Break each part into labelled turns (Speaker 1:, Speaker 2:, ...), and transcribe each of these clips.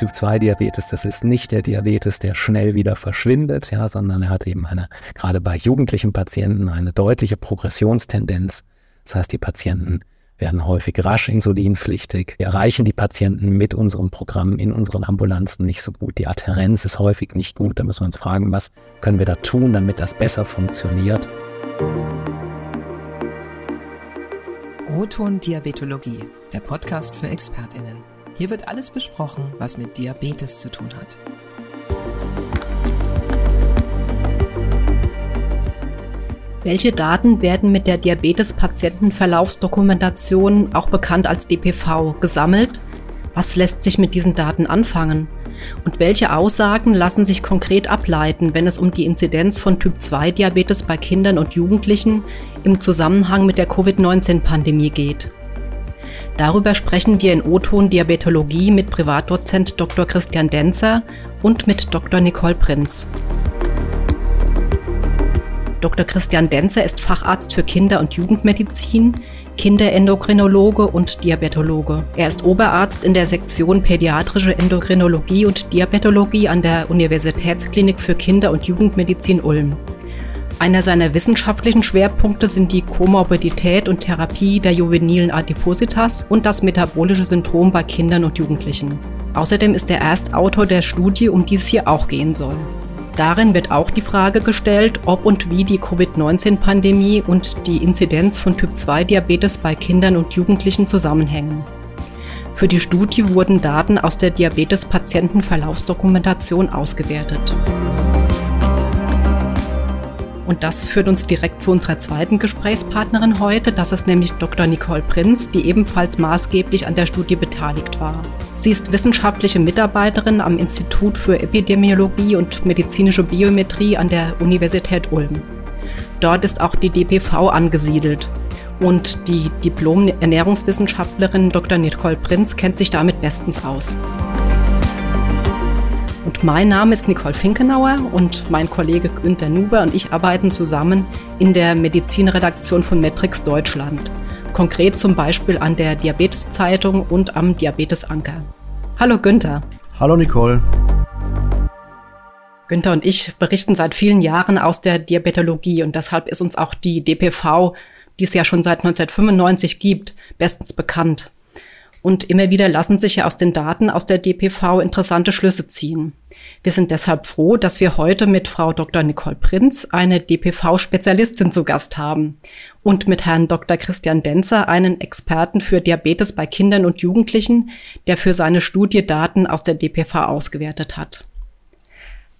Speaker 1: Typ-2-Diabetes, das ist nicht der Diabetes, der schnell wieder verschwindet, ja, sondern er hat eben eine, gerade bei jugendlichen Patienten eine deutliche Progressionstendenz. Das heißt, die Patienten werden häufig rasch insulinpflichtig. Wir erreichen die Patienten mit unserem Programm in unseren Ambulanzen nicht so gut. Die Adherenz ist häufig nicht gut. Da müssen wir uns fragen, was können wir da tun, damit das besser funktioniert.
Speaker 2: Roton Diabetologie, der Podcast für ExpertInnen. Hier wird alles besprochen, was mit Diabetes zu tun hat.
Speaker 3: Welche Daten werden mit der Diabetes-Patientenverlaufsdokumentation, auch bekannt als DPV, gesammelt? Was lässt sich mit diesen Daten anfangen? Und welche Aussagen lassen sich konkret ableiten, wenn es um die Inzidenz von Typ-2-Diabetes bei Kindern und Jugendlichen im Zusammenhang mit der Covid-19-Pandemie geht? Darüber sprechen wir in O-Ton Diabetologie mit Privatdozent Dr. Christian Denzer und mit Dr. Nicole Prinz. Dr. Christian Denzer ist Facharzt für Kinder- und Jugendmedizin, Kinderendokrinologe und Diabetologe. Er ist Oberarzt in der Sektion Pädiatrische Endokrinologie und Diabetologie an der Universitätsklinik für Kinder- und Jugendmedizin Ulm. Einer seiner wissenschaftlichen Schwerpunkte sind die Komorbidität und Therapie der juvenilen Adipositas und das metabolische Syndrom bei Kindern und Jugendlichen. Außerdem ist er Erstautor der Studie, um die es hier auch gehen soll. Darin wird auch die Frage gestellt, ob und wie die Covid-19-Pandemie und die Inzidenz von Typ-2-Diabetes bei Kindern und Jugendlichen zusammenhängen. Für die Studie wurden Daten aus der Diabetes-Patientenverlaufsdokumentation ausgewertet. Und das führt uns direkt zu unserer zweiten Gesprächspartnerin heute. Das ist nämlich Dr. Nicole Prinz, die ebenfalls maßgeblich an der Studie beteiligt war. Sie ist wissenschaftliche Mitarbeiterin am Institut für Epidemiologie und medizinische Biometrie an der Universität Ulm. Dort ist auch die DPV angesiedelt. Und die Diplom-Ernährungswissenschaftlerin Dr. Nicole Prinz kennt sich damit bestens aus. Und mein Name ist Nicole Finkenauer und mein Kollege Günter Nuber und ich arbeiten zusammen in der Medizinredaktion von Metrix Deutschland. Konkret zum Beispiel an der Diabeteszeitung und am Diabetesanker. Hallo Günther.
Speaker 4: Hallo Nicole.
Speaker 3: Günther und ich berichten seit vielen Jahren aus der Diabetologie und deshalb ist uns auch die DPV, die es ja schon seit 1995 gibt, bestens bekannt. Und immer wieder lassen sich ja aus den Daten aus der DPV interessante Schlüsse ziehen. Wir sind deshalb froh, dass wir heute mit Frau Dr. Nicole Prinz eine DPV-Spezialistin zu Gast haben und mit Herrn Dr. Christian Denzer einen Experten für Diabetes bei Kindern und Jugendlichen, der für seine Studie Daten aus der DPV ausgewertet hat.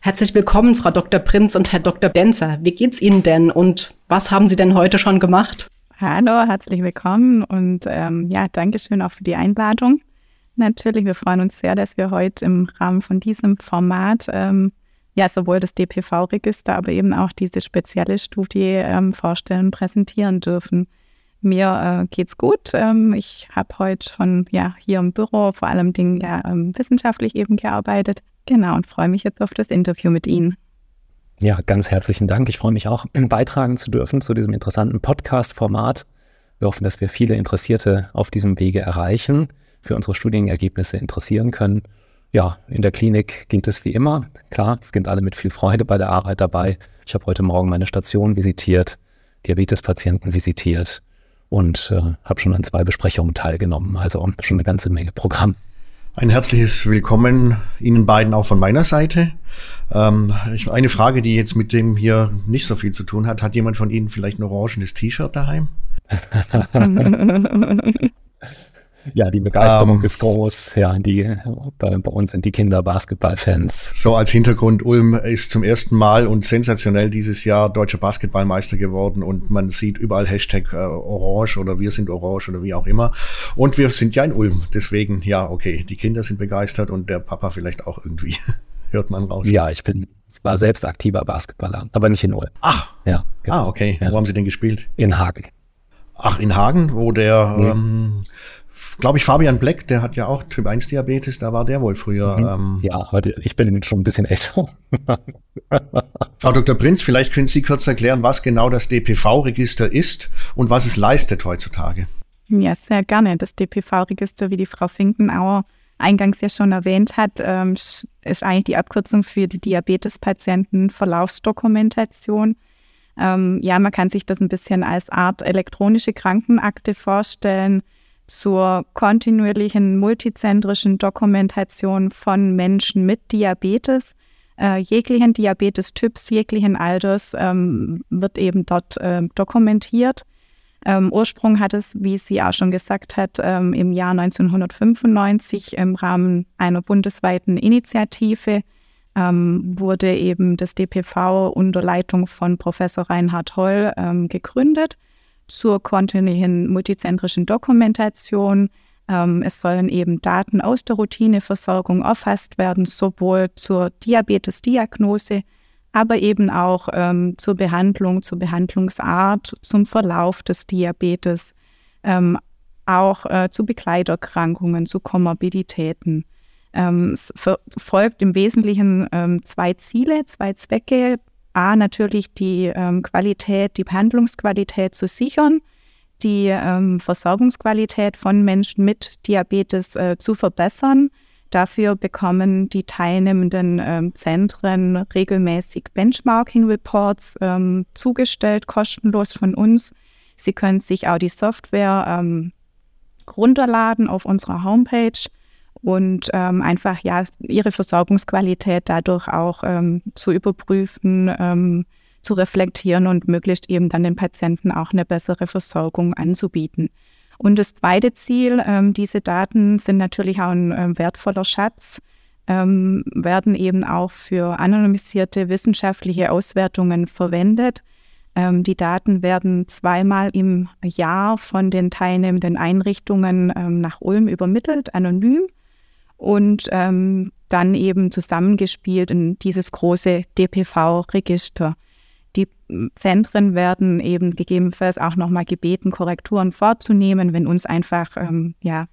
Speaker 3: Herzlich willkommen, Frau Dr. Prinz und Herr Dr. Denzer. Wie geht's Ihnen denn und was haben Sie denn heute schon gemacht?
Speaker 5: Hallo, herzlich willkommen und ähm, ja, Dankeschön auch für die Einladung. Natürlich, wir freuen uns sehr, dass wir heute im Rahmen von diesem Format ähm, ja sowohl das DPV-Register, aber eben auch diese spezielle Studie ähm, vorstellen, präsentieren dürfen. Mir äh, geht's gut. Ähm, ich habe heute schon ja hier im Büro vor allem Dingen ja ähm, wissenschaftlich eben gearbeitet. Genau und freue mich jetzt auf das Interview mit Ihnen.
Speaker 1: Ja, ganz herzlichen Dank. Ich freue mich auch, beitragen zu dürfen zu diesem interessanten Podcast-Format. Wir hoffen, dass wir viele Interessierte auf diesem Wege erreichen, für unsere Studienergebnisse interessieren können. Ja, in der Klinik geht es wie immer. Klar, es sind alle mit viel Freude bei der Arbeit dabei. Ich habe heute Morgen meine Station visitiert, Diabetespatienten visitiert und äh, habe schon an zwei Besprechungen teilgenommen. Also schon eine ganze Menge Programm.
Speaker 4: Ein herzliches Willkommen Ihnen beiden auch von meiner Seite. Ähm, eine Frage, die jetzt mit dem hier nicht so viel zu tun hat. Hat jemand von Ihnen vielleicht ein orangenes T-Shirt daheim?
Speaker 1: Ja, die Begeisterung ähm, ist groß. Ja, die, bei, bei uns sind die Kinder Basketballfans.
Speaker 4: So als Hintergrund, Ulm ist zum ersten Mal und sensationell dieses Jahr deutscher Basketballmeister geworden und man sieht überall Hashtag äh, Orange oder wir sind Orange oder wie auch immer. Und wir sind ja in Ulm. Deswegen, ja, okay, die Kinder sind begeistert und der Papa vielleicht auch irgendwie. Hört man raus.
Speaker 1: Ja, ich bin, war selbst aktiver Basketballer, aber nicht in Ulm.
Speaker 4: Ach. Ja. Genau. Ah, okay. Ja. Wo haben Sie denn gespielt?
Speaker 1: In Hagen.
Speaker 4: Ach, in Hagen, wo der, mhm. ähm, glaube ich, Fabian Black, der hat ja auch Typ 1 Diabetes, da war der wohl früher.
Speaker 1: Mhm. Ähm, ja, heute, ich bin schon ein bisschen älter.
Speaker 4: Frau Dr. Prinz, vielleicht können Sie kurz erklären, was genau das DPV-Register ist und was es leistet heutzutage.
Speaker 5: Ja, sehr gerne. Das DPV-Register, wie die Frau Finkenauer eingangs ja schon erwähnt hat, ähm, ist eigentlich die Abkürzung für die Diabetespatienten Verlaufsdokumentation. Ähm, ja, man kann sich das ein bisschen als Art elektronische Krankenakte vorstellen zur kontinuierlichen multizentrischen Dokumentation von Menschen mit Diabetes. Äh, jeglichen Diabetes-Typs, jeglichen Alters ähm, wird eben dort äh, dokumentiert. Ähm, Ursprung hat es, wie sie auch schon gesagt hat, ähm, im Jahr 1995 im Rahmen einer bundesweiten Initiative ähm, wurde eben das DPV unter Leitung von Professor Reinhard Holl ähm, gegründet zur kontinuierlichen multizentrischen Dokumentation. Ähm, es sollen eben Daten aus der Routineversorgung erfasst werden, sowohl zur Diabetesdiagnose, aber eben auch ähm, zur Behandlung, zur Behandlungsart, zum Verlauf des Diabetes, ähm, auch äh, zu Begleiterkrankungen, zu Komorbiditäten. Ähm, es verfolgt im Wesentlichen ähm, zwei Ziele, zwei Zwecke. A, natürlich die ähm, Qualität, die Behandlungsqualität zu sichern, die ähm, Versorgungsqualität von Menschen mit Diabetes äh, zu verbessern. Dafür bekommen die teilnehmenden ähm, Zentren regelmäßig Benchmarking-Reports ähm, zugestellt, kostenlos von uns. Sie können sich auch die Software ähm, runterladen auf unserer Homepage und ähm, einfach ja ihre Versorgungsqualität dadurch auch ähm, zu überprüfen, ähm, zu reflektieren und möglichst eben dann den Patienten auch eine bessere Versorgung anzubieten. Und das zweite Ziel, ähm, diese Daten sind natürlich auch ein äh, wertvoller Schatz, ähm, werden eben auch für anonymisierte wissenschaftliche Auswertungen verwendet. Ähm, die Daten werden zweimal im Jahr von den teilnehmenden Einrichtungen ähm, nach Ulm übermittelt, anonym und ähm, dann eben zusammengespielt in dieses große DPV-Register. Die Zentren werden eben gegebenenfalls auch nochmal gebeten, Korrekturen vorzunehmen, wenn uns einfach ähm, ja,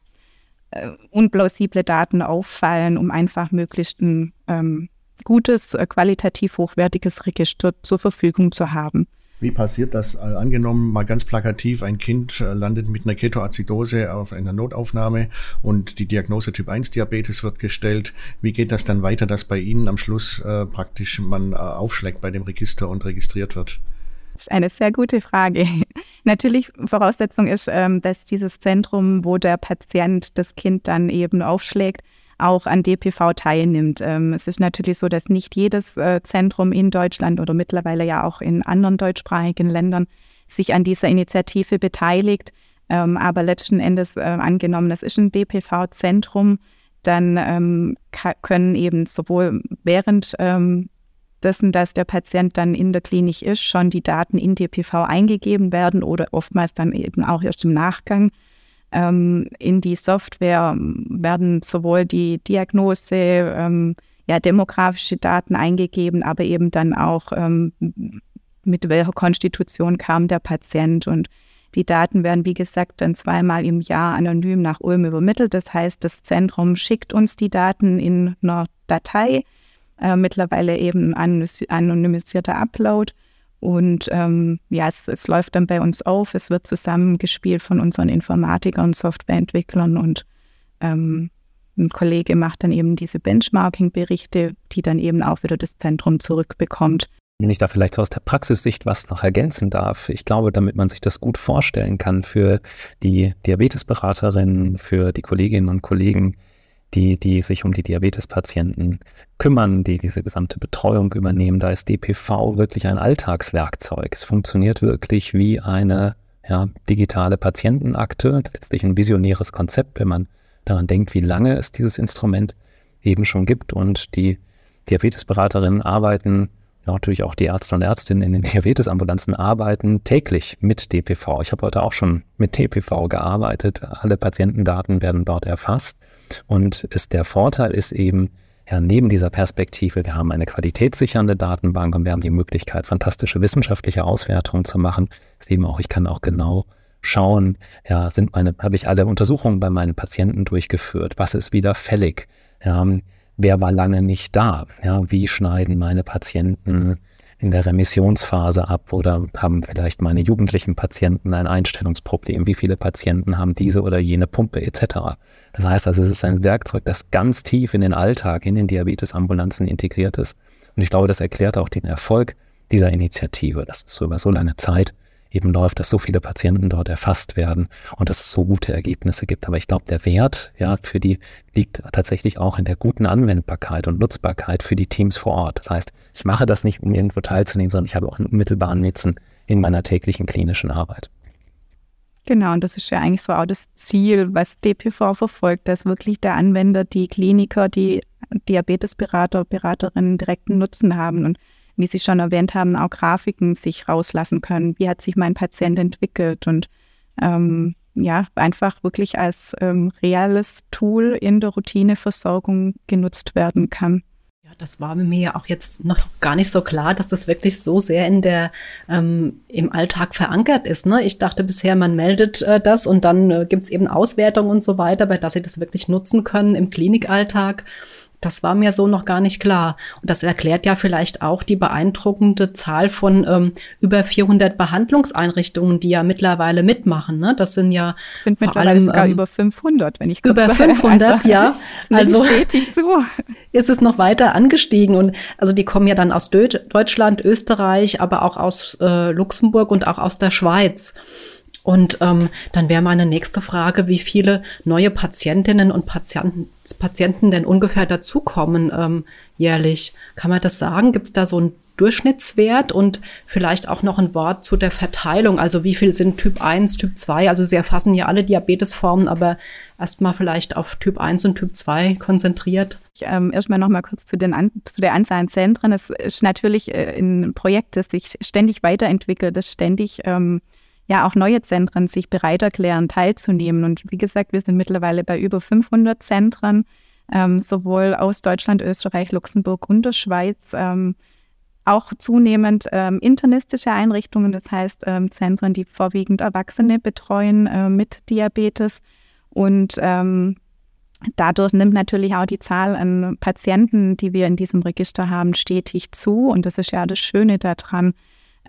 Speaker 5: äh, unplausible Daten auffallen, um einfach möglichst ein ähm, gutes, äh, qualitativ hochwertiges Register zur Verfügung zu haben.
Speaker 4: Wie passiert das? Äh, angenommen, mal ganz plakativ, ein Kind äh, landet mit einer Ketoazidose auf einer Notaufnahme und die Diagnose Typ 1 Diabetes wird gestellt. Wie geht das dann weiter, dass bei Ihnen am Schluss äh, praktisch man äh, aufschlägt bei dem Register und registriert wird?
Speaker 5: Das ist eine sehr gute Frage. Natürlich, Voraussetzung ist, ähm, dass dieses Zentrum, wo der Patient das Kind dann eben aufschlägt, auch an DPV teilnimmt. Ähm, es ist natürlich so, dass nicht jedes äh, Zentrum in Deutschland oder mittlerweile ja auch in anderen deutschsprachigen Ländern sich an dieser Initiative beteiligt. Ähm, aber letzten Endes äh, angenommen, es ist ein DPV-Zentrum, dann ähm, können eben sowohl während ähm, dessen, dass der Patient dann in der Klinik ist, schon die Daten in DPV eingegeben werden oder oftmals dann eben auch erst im Nachgang. Ähm, in die Software werden sowohl die Diagnose, ähm, ja, demografische Daten eingegeben, aber eben dann auch ähm, mit welcher Konstitution kam der Patient und die Daten werden, wie gesagt, dann zweimal im Jahr anonym nach Ulm übermittelt. Das heißt, das Zentrum schickt uns die Daten in einer Datei, äh, mittlerweile eben anonymisierter Upload. Und ähm, ja, es, es, läuft dann bei uns auf, es wird zusammengespielt von unseren Informatikern, Softwareentwicklern und ähm, ein Kollege macht dann eben diese Benchmarking-Berichte, die dann eben auch wieder das Zentrum zurückbekommt.
Speaker 1: Wenn ich da vielleicht aus der Praxissicht was noch ergänzen darf, ich glaube, damit man sich das gut vorstellen kann für die Diabetesberaterinnen, für die Kolleginnen und Kollegen, die, die sich um die Diabetespatienten kümmern, die diese gesamte Betreuung übernehmen. Da ist DPV wirklich ein Alltagswerkzeug. Es funktioniert wirklich wie eine ja, digitale Patientenakte, letztlich ein visionäres Konzept, wenn man daran denkt, wie lange es dieses Instrument eben schon gibt. Und die Diabetesberaterinnen arbeiten, natürlich auch die Ärzte und Ärztinnen in den Diabetesambulanzen arbeiten täglich mit DPV. Ich habe heute auch schon mit DPV gearbeitet. Alle Patientendaten werden dort erfasst. Und ist der Vorteil ist eben, ja, neben dieser Perspektive, wir haben eine qualitätssichernde Datenbank und wir haben die Möglichkeit, fantastische wissenschaftliche Auswertungen zu machen, ist eben auch, ich kann auch genau schauen, ja, sind meine, habe ich alle Untersuchungen bei meinen Patienten durchgeführt, was ist wieder fällig, ja, wer war lange nicht da, ja, wie schneiden meine Patienten in der Remissionsphase ab oder haben vielleicht meine jugendlichen Patienten ein Einstellungsproblem? Wie viele Patienten haben diese oder jene Pumpe etc.? Das heißt also, es ist ein Werkzeug, das ganz tief in den Alltag, in den Diabetesambulanzen integriert ist. Und ich glaube, das erklärt auch den Erfolg dieser Initiative, dass es so über so lange Zeit eben läuft, dass so viele Patienten dort erfasst werden und dass es so gute Ergebnisse gibt. Aber ich glaube, der Wert ja, für die liegt tatsächlich auch in der guten Anwendbarkeit und Nutzbarkeit für die Teams vor Ort. Das heißt, ich mache das nicht, um irgendwo teilzunehmen, sondern ich habe auch einen unmittelbaren Nutzen in meiner täglichen klinischen Arbeit.
Speaker 5: Genau, und das ist ja eigentlich so auch das Ziel, was DPV verfolgt, dass wirklich der Anwender, die Kliniker, die Diabetesberater, Beraterinnen direkten Nutzen haben. Und wie Sie schon erwähnt haben, auch Grafiken sich rauslassen können. Wie hat sich mein Patient entwickelt und ähm, ja, einfach wirklich als ähm, reales Tool in der Routineversorgung genutzt werden kann.
Speaker 3: Ja, das war mir ja auch jetzt noch gar nicht so klar, dass das wirklich so sehr in der ähm, im Alltag verankert ist. Ne? Ich dachte bisher, man meldet äh, das und dann äh, gibt es eben Auswertungen und so weiter, bei dass sie das wirklich nutzen können im Klinikalltag. Das war mir so noch gar nicht klar. Und das erklärt ja vielleicht auch die beeindruckende Zahl von ähm, über 400 Behandlungseinrichtungen, die ja mittlerweile mitmachen. Ne? Das sind ja
Speaker 5: sind mittlerweile allem, sogar ähm, über 500, wenn ich
Speaker 3: über 500, also, ja. Also so. ist es noch weiter angestiegen und also die kommen ja dann aus Deutschland, Österreich, aber auch aus äh, Luxemburg und auch aus der Schweiz. Und ähm, dann wäre meine nächste Frage, wie viele neue Patientinnen und Patienten, Patienten denn ungefähr dazukommen ähm, jährlich. Kann man das sagen? Gibt es da so einen Durchschnittswert und vielleicht auch noch ein Wort zu der Verteilung? Also wie viel sind Typ 1, Typ 2? Also Sie erfassen ja alle Diabetesformen, aber erstmal vielleicht auf Typ 1 und Typ 2 konzentriert.
Speaker 5: Ich, ähm, erstmal noch mal kurz zu, den an, zu der Anzahl an Zentren. Es ist natürlich äh, ein Projekt, das sich ständig weiterentwickelt, das ständig ähm, ja auch neue Zentren sich bereit erklären, teilzunehmen. Und wie gesagt, wir sind mittlerweile bei über 500 Zentren, ähm, sowohl aus Deutschland, Österreich, Luxemburg und der Schweiz. Ähm, auch zunehmend ähm, internistische Einrichtungen, das heißt ähm, Zentren, die vorwiegend Erwachsene betreuen äh, mit Diabetes. Und ähm, dadurch nimmt natürlich auch die Zahl an Patienten, die wir in diesem Register haben, stetig zu. Und das ist ja das Schöne daran,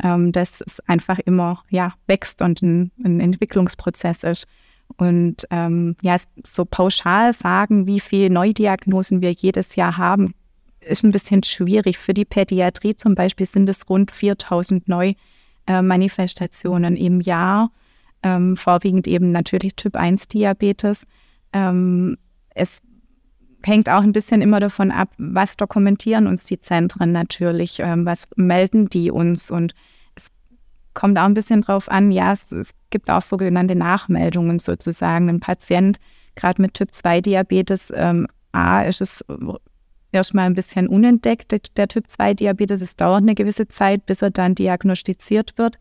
Speaker 5: ähm, dass es einfach immer ja, wächst und ein, ein Entwicklungsprozess ist. Und ähm, ja, so pauschal sagen, wie viele Neudiagnosen wir jedes Jahr haben, ist ein bisschen schwierig. Für die Pädiatrie zum Beispiel sind es rund 4000 Neumanifestationen äh, im Jahr, ähm, vorwiegend eben natürlich Typ-1-Diabetes. Ähm, es hängt auch ein bisschen immer davon ab, was dokumentieren uns die Zentren natürlich, ähm, was melden die uns und es kommt auch ein bisschen drauf an, ja, es, es gibt auch sogenannte Nachmeldungen sozusagen. Ein Patient, gerade mit Typ-2-Diabetes, ähm, A, ist es erstmal ein bisschen unentdeckt, der Typ-2-Diabetes. Es dauert eine gewisse Zeit, bis er dann diagnostiziert wird.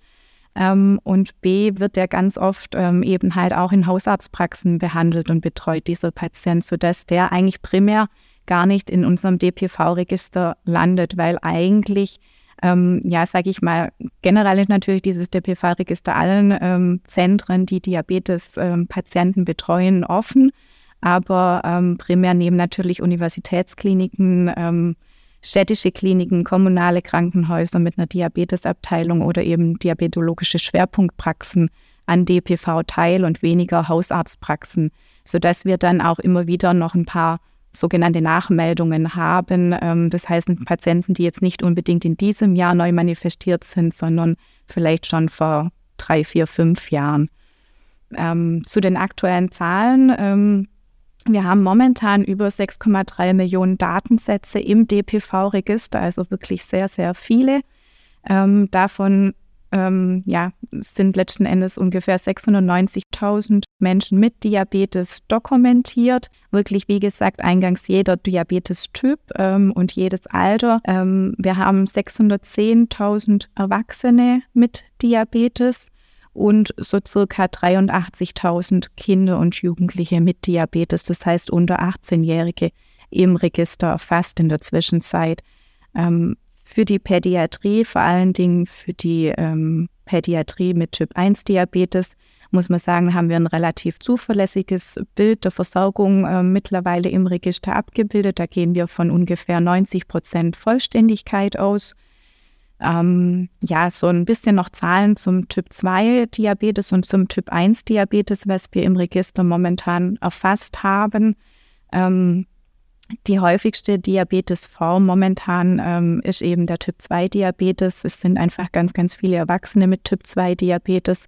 Speaker 5: Ähm, und B wird der ganz oft ähm, eben halt auch in Hausarztpraxen behandelt und betreut, dieser Patient, sodass der eigentlich primär gar nicht in unserem DPV-Register landet, weil eigentlich, ähm, ja, sage ich mal, generell ist natürlich dieses DPV-Register allen ähm, Zentren, die Diabetes-Patienten ähm, betreuen, offen. Aber ähm, primär nehmen natürlich Universitätskliniken, städtische Kliniken, kommunale Krankenhäuser mit einer Diabetesabteilung oder eben diabetologische Schwerpunktpraxen an DPV teil und weniger Hausarztpraxen, sodass wir dann auch immer wieder noch ein paar sogenannte Nachmeldungen haben. Ähm, das heißt, Patienten, die jetzt nicht unbedingt in diesem Jahr neu manifestiert sind, sondern vielleicht schon vor drei, vier, fünf Jahren. Ähm, zu den aktuellen Zahlen. Wir haben momentan über 6,3 Millionen Datensätze im DPV-Register, also wirklich sehr, sehr viele. Ähm, davon ähm, ja, sind letzten Endes ungefähr 690.000 Menschen mit Diabetes dokumentiert. Wirklich, wie gesagt, eingangs jeder Diabetes-Typ ähm, und jedes Alter. Ähm, wir haben 610.000 Erwachsene mit Diabetes und so circa 83.000 Kinder und Jugendliche mit Diabetes, das heißt unter 18-Jährige im Register erfasst in der Zwischenzeit. Ähm, für die Pädiatrie, vor allen Dingen für die ähm, Pädiatrie mit Typ-1-Diabetes, muss man sagen, haben wir ein relativ zuverlässiges Bild der Versorgung äh, mittlerweile im Register abgebildet. Da gehen wir von ungefähr 90 Prozent Vollständigkeit aus. Ähm, ja, so ein bisschen noch Zahlen zum Typ 2 Diabetes und zum Typ 1 Diabetes, was wir im Register momentan erfasst haben. Ähm, die häufigste Diabetesform momentan ähm, ist eben der Typ 2 Diabetes. Es sind einfach ganz, ganz viele Erwachsene mit Typ 2 Diabetes.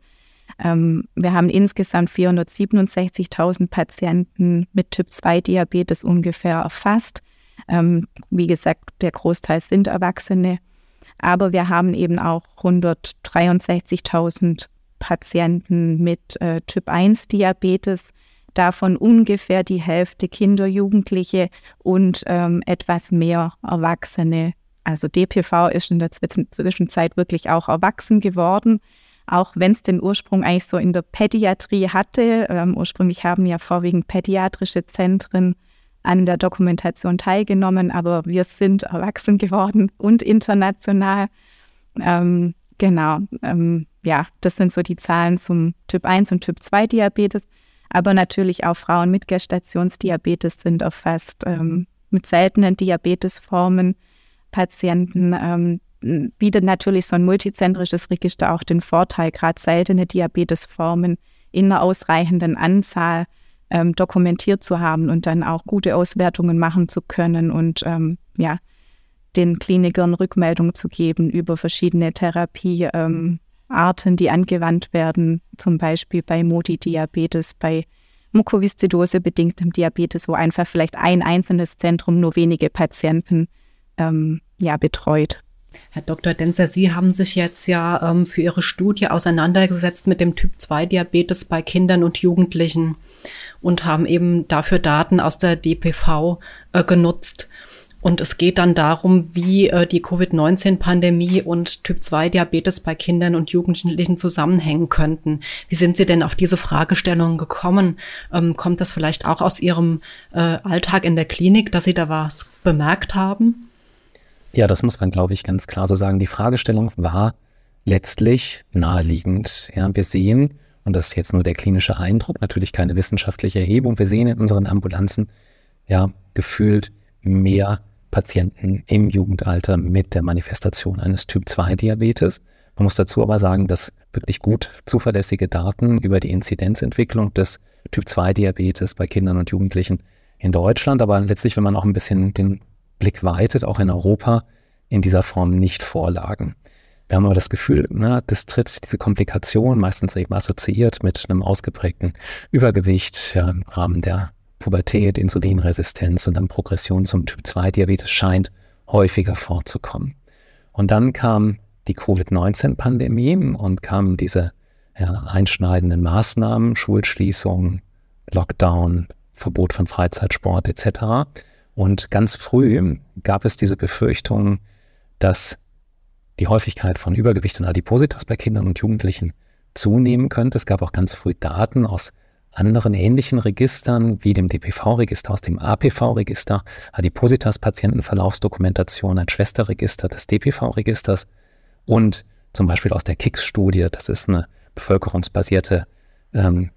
Speaker 5: Ähm, wir haben insgesamt 467.000 Patienten mit Typ 2 Diabetes ungefähr erfasst. Ähm, wie gesagt, der Großteil sind Erwachsene. Aber wir haben eben auch 163.000 Patienten mit äh, Typ 1 Diabetes, davon ungefähr die Hälfte Kinder, Jugendliche und ähm, etwas mehr Erwachsene. Also DPV ist in der Zwischenzeit wirklich auch erwachsen geworden, auch wenn es den Ursprung eigentlich so in der Pädiatrie hatte. Ähm, ursprünglich haben ja vorwiegend pädiatrische Zentren an der Dokumentation teilgenommen, aber wir sind erwachsen geworden und international. Ähm, genau, ähm, ja, das sind so die Zahlen zum Typ 1 und Typ 2 Diabetes. Aber natürlich auch Frauen mit Gestationsdiabetes sind erfasst, ähm, mit seltenen Diabetesformen. Patienten ähm, bietet natürlich so ein multizentrisches Register auch den Vorteil, gerade seltene Diabetesformen in einer ausreichenden Anzahl ähm, dokumentiert zu haben und dann auch gute Auswertungen machen zu können und ähm, ja, den Klinikern Rückmeldung zu geben über verschiedene Therapiearten, ähm, die angewandt werden, zum Beispiel bei Modi-Diabetes, bei Mukoviszidose bedingtem Diabetes, wo einfach vielleicht ein einzelnes Zentrum nur wenige Patienten ähm, ja, betreut.
Speaker 3: Herr Dr. Denzer, Sie haben sich jetzt ja ähm, für Ihre Studie auseinandergesetzt mit dem Typ-2-Diabetes bei Kindern und Jugendlichen und haben eben dafür Daten aus der DPV äh, genutzt. Und es geht dann darum, wie äh, die Covid-19-Pandemie und Typ-2-Diabetes bei Kindern und Jugendlichen zusammenhängen könnten. Wie sind Sie denn auf diese Fragestellungen gekommen? Ähm, kommt das vielleicht auch aus Ihrem äh, Alltag in der Klinik, dass Sie da was bemerkt haben?
Speaker 1: Ja, das muss man, glaube ich, ganz klar so sagen. Die Fragestellung war letztlich naheliegend. Ja, wir sehen, und das ist jetzt nur der klinische Eindruck, natürlich keine wissenschaftliche Erhebung, wir sehen in unseren Ambulanzen ja gefühlt mehr Patienten im Jugendalter mit der Manifestation eines Typ-2-Diabetes. Man muss dazu aber sagen, dass wirklich gut zuverlässige Daten über die Inzidenzentwicklung des Typ-2-Diabetes bei Kindern und Jugendlichen in Deutschland, aber letztlich, wenn man auch ein bisschen den Blick weitet, auch in Europa, in dieser Form nicht vorlagen. Wir haben aber das Gefühl, na, das tritt diese Komplikation meistens eben assoziiert mit einem ausgeprägten Übergewicht ja, im Rahmen der Pubertät, Insulinresistenz und dann Progression zum Typ-2-Diabetes scheint häufiger vorzukommen. Und dann kam die Covid-19-Pandemie und kamen diese ja, einschneidenden Maßnahmen, Schulschließung, Lockdown, Verbot von Freizeitsport etc. Und ganz früh gab es diese Befürchtung, dass die Häufigkeit von Übergewicht und Adipositas bei Kindern und Jugendlichen zunehmen könnte. Es gab auch ganz früh Daten aus anderen ähnlichen Registern wie dem DPV-Register, aus dem APV-Register, Adipositas-Patientenverlaufsdokumentation, ein Schwesterregister des DPV-Registers und zum Beispiel aus der KICS-Studie, das ist eine bevölkerungsbasierte ähm,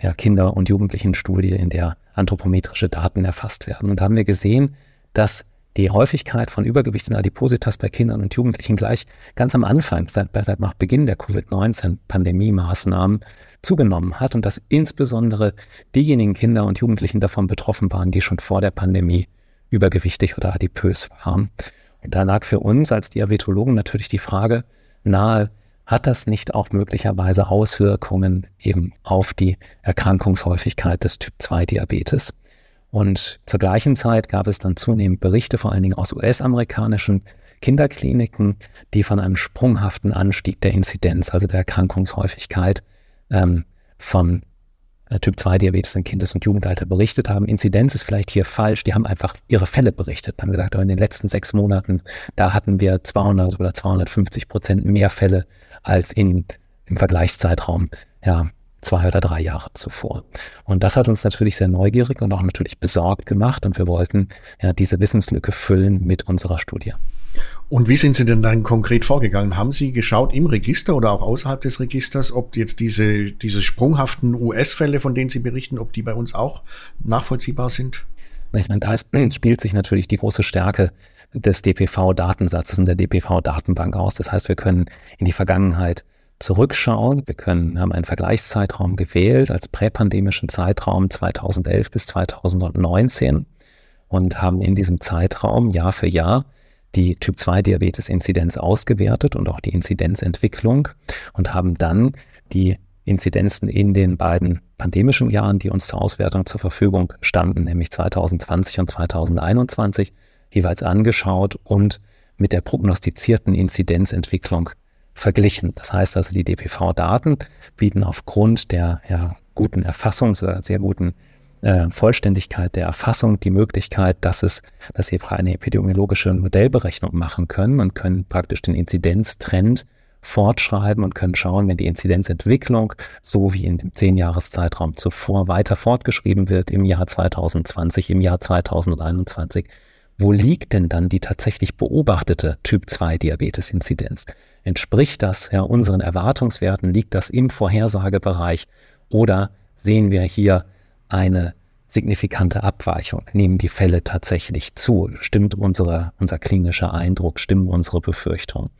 Speaker 1: ja, Kinder- und Jugendlichen-Studie, in der anthropometrische Daten erfasst werden. Und da haben wir gesehen, dass die Häufigkeit von Übergewicht und Adipositas bei Kindern und Jugendlichen gleich ganz am Anfang, seit, seit nach Beginn der Covid-19-Pandemie-Maßnahmen, zugenommen hat und dass insbesondere diejenigen Kinder und Jugendlichen davon betroffen waren, die schon vor der Pandemie übergewichtig oder adipös waren. Und da lag für uns als Diabetologen natürlich die Frage nahe, hat das nicht auch möglicherweise Auswirkungen eben auf die Erkrankungshäufigkeit des Typ-2-Diabetes? Und zur gleichen Zeit gab es dann zunehmend Berichte, vor allen Dingen aus US-amerikanischen Kinderkliniken, die von einem sprunghaften Anstieg der Inzidenz, also der Erkrankungshäufigkeit ähm, von Typ-2-Diabetes im Kindes- und Jugendalter berichtet haben. Inzidenz ist vielleicht hier falsch. Die haben einfach ihre Fälle berichtet. Haben gesagt, in den letzten sechs Monaten, da hatten wir 200 oder 250 Prozent mehr Fälle als in, im Vergleichszeitraum, ja, zwei oder drei Jahre zuvor. Und das hat uns natürlich sehr neugierig und auch natürlich besorgt gemacht. Und wir wollten ja diese Wissenslücke füllen mit unserer Studie.
Speaker 4: Und wie sind Sie denn dann konkret vorgegangen? Haben Sie geschaut im Register oder auch außerhalb des Registers, ob jetzt diese, diese sprunghaften US-Fälle, von denen Sie berichten, ob die bei uns auch nachvollziehbar sind?
Speaker 1: Ich meine, da ist, spielt sich natürlich die große Stärke des DPV-Datensatzes und der DPV-Datenbank aus. Das heißt, wir können in die Vergangenheit zurückschauen. Wir können, haben einen Vergleichszeitraum gewählt als präpandemischen Zeitraum 2011 bis 2019 und haben in diesem Zeitraum Jahr für Jahr die Typ-2-Diabetes-Inzidenz ausgewertet und auch die Inzidenzentwicklung und haben dann die Inzidenzen in den beiden pandemischen Jahren, die uns zur Auswertung zur Verfügung standen, nämlich 2020 und 2021, jeweils angeschaut und mit der prognostizierten Inzidenzentwicklung verglichen. Das heißt also, die DPV-Daten bieten aufgrund der ja, guten Erfassungs- oder sehr guten äh, Vollständigkeit der Erfassung die Möglichkeit, dass es, dass sie eine epidemiologische Modellberechnung machen können und können praktisch den Inzidenztrend fortschreiben und können schauen, wenn die Inzidenzentwicklung so wie in dem Zehnjahreszeitraum zuvor weiter fortgeschrieben wird im Jahr 2020, im Jahr 2021, wo liegt denn dann die tatsächlich beobachtete Typ-2-Diabetes-Inzidenz? Entspricht das ja unseren Erwartungswerten? Liegt das im Vorhersagebereich? Oder sehen wir hier eine signifikante Abweichung? Nehmen die Fälle tatsächlich zu? Stimmt unsere, unser klinischer Eindruck? Stimmen unsere Befürchtungen?